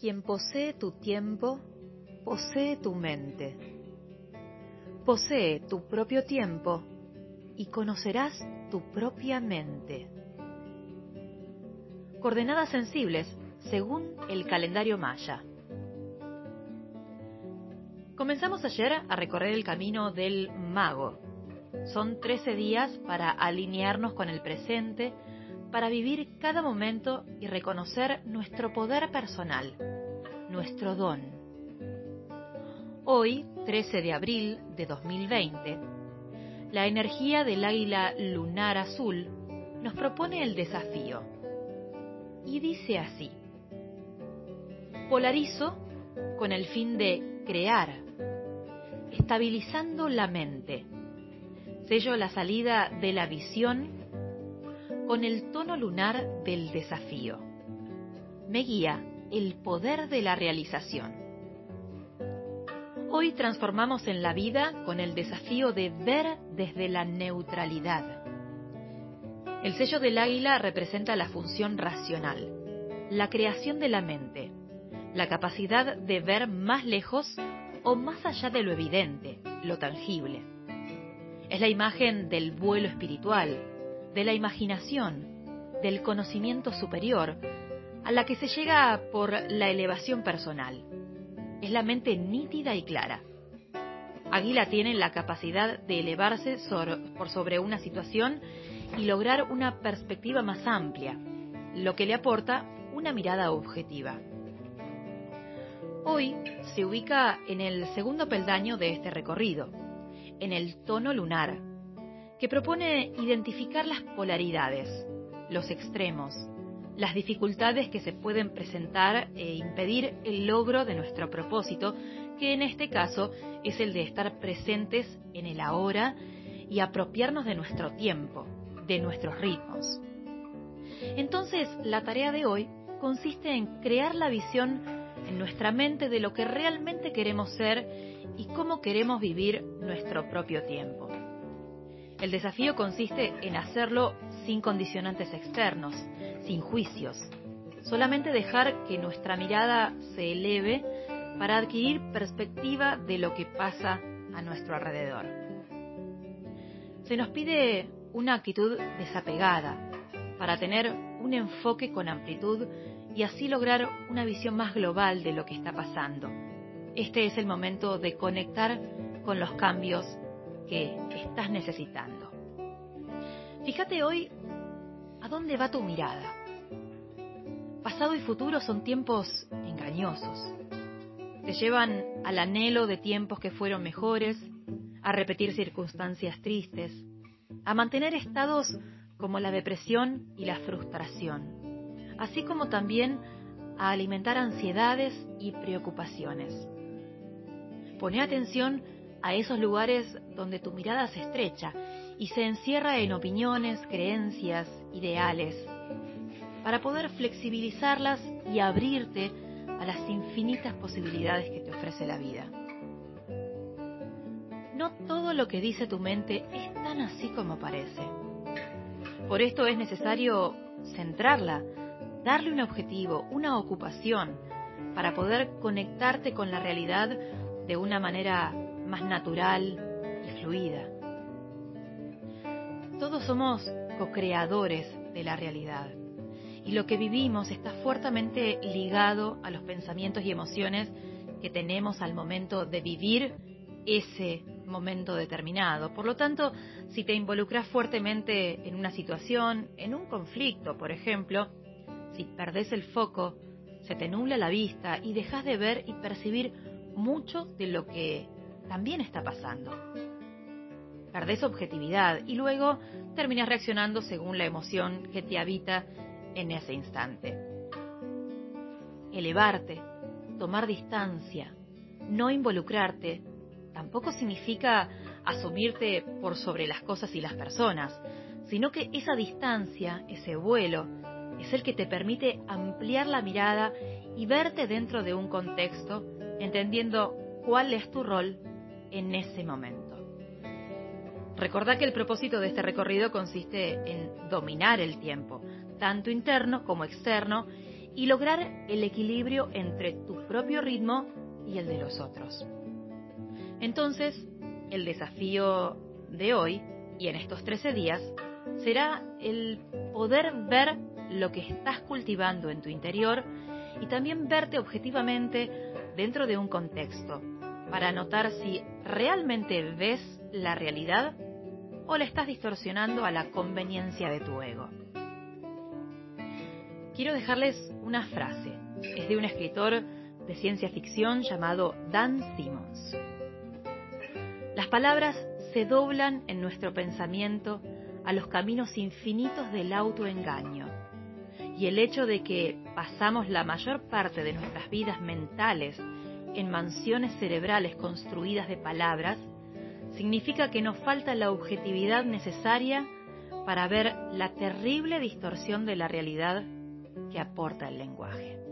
Quien posee tu tiempo, posee tu mente. Posee tu propio tiempo y conocerás tu propia mente. Coordenadas sensibles según el calendario maya. Comenzamos ayer a recorrer el camino del mago. Son 13 días para alinearnos con el presente, para vivir cada momento y reconocer nuestro poder personal, nuestro don. Hoy, 13 de abril de 2020, la energía del águila lunar azul nos propone el desafío. Y dice así, polarizo con el fin de crear, estabilizando la mente. Sello la salida de la visión con el tono lunar del desafío. Me guía el poder de la realización. Hoy transformamos en la vida con el desafío de ver desde la neutralidad. El sello del águila representa la función racional, la creación de la mente, la capacidad de ver más lejos o más allá de lo evidente, lo tangible. Es la imagen del vuelo espiritual, de la imaginación, del conocimiento superior, a la que se llega por la elevación personal. Es la mente nítida y clara. Águila tiene la capacidad de elevarse por sobre una situación y lograr una perspectiva más amplia, lo que le aporta una mirada objetiva. Hoy se ubica en el segundo peldaño de este recorrido, en el tono lunar, que propone identificar las polaridades, los extremos, las dificultades que se pueden presentar e impedir el logro de nuestro propósito, que en este caso es el de estar presentes en el ahora y apropiarnos de nuestro tiempo, de nuestros ritmos. Entonces, la tarea de hoy consiste en crear la visión en nuestra mente de lo que realmente queremos ser y cómo queremos vivir nuestro propio tiempo. El desafío consiste en hacerlo sin condicionantes externos, sin juicios, solamente dejar que nuestra mirada se eleve para adquirir perspectiva de lo que pasa a nuestro alrededor. Se nos pide una actitud desapegada para tener un enfoque con amplitud y así lograr una visión más global de lo que está pasando. Este es el momento de conectar con los cambios que estás necesitando. Fíjate hoy a dónde va tu mirada. Pasado y futuro son tiempos engañosos. Te llevan al anhelo de tiempos que fueron mejores, a repetir circunstancias tristes, a mantener estados como la depresión y la frustración así como también a alimentar ansiedades y preocupaciones. Pone atención a esos lugares donde tu mirada se estrecha y se encierra en opiniones, creencias, ideales, para poder flexibilizarlas y abrirte a las infinitas posibilidades que te ofrece la vida. No todo lo que dice tu mente es tan así como parece. Por esto es necesario centrarla darle un objetivo, una ocupación, para poder conectarte con la realidad de una manera más natural y fluida. Todos somos co-creadores de la realidad y lo que vivimos está fuertemente ligado a los pensamientos y emociones que tenemos al momento de vivir ese momento determinado. Por lo tanto, si te involucras fuertemente en una situación, en un conflicto, por ejemplo, si perdés el foco, se te nubla la vista y dejas de ver y percibir mucho de lo que también está pasando. Perdés objetividad y luego terminas reaccionando según la emoción que te habita en ese instante. Elevarte, tomar distancia, no involucrarte, tampoco significa asumirte por sobre las cosas y las personas, sino que esa distancia, ese vuelo, es el que te permite ampliar la mirada y verte dentro de un contexto, entendiendo cuál es tu rol en ese momento. Recordá que el propósito de este recorrido consiste en dominar el tiempo, tanto interno como externo, y lograr el equilibrio entre tu propio ritmo y el de los otros. Entonces, el desafío de hoy y en estos 13 días será el poder ver lo que estás cultivando en tu interior y también verte objetivamente dentro de un contexto para notar si realmente ves la realidad o la estás distorsionando a la conveniencia de tu ego. Quiero dejarles una frase. Es de un escritor de ciencia ficción llamado Dan Simmons. Las palabras se doblan en nuestro pensamiento a los caminos infinitos del autoengaño. Y el hecho de que pasamos la mayor parte de nuestras vidas mentales en mansiones cerebrales construidas de palabras, significa que nos falta la objetividad necesaria para ver la terrible distorsión de la realidad que aporta el lenguaje.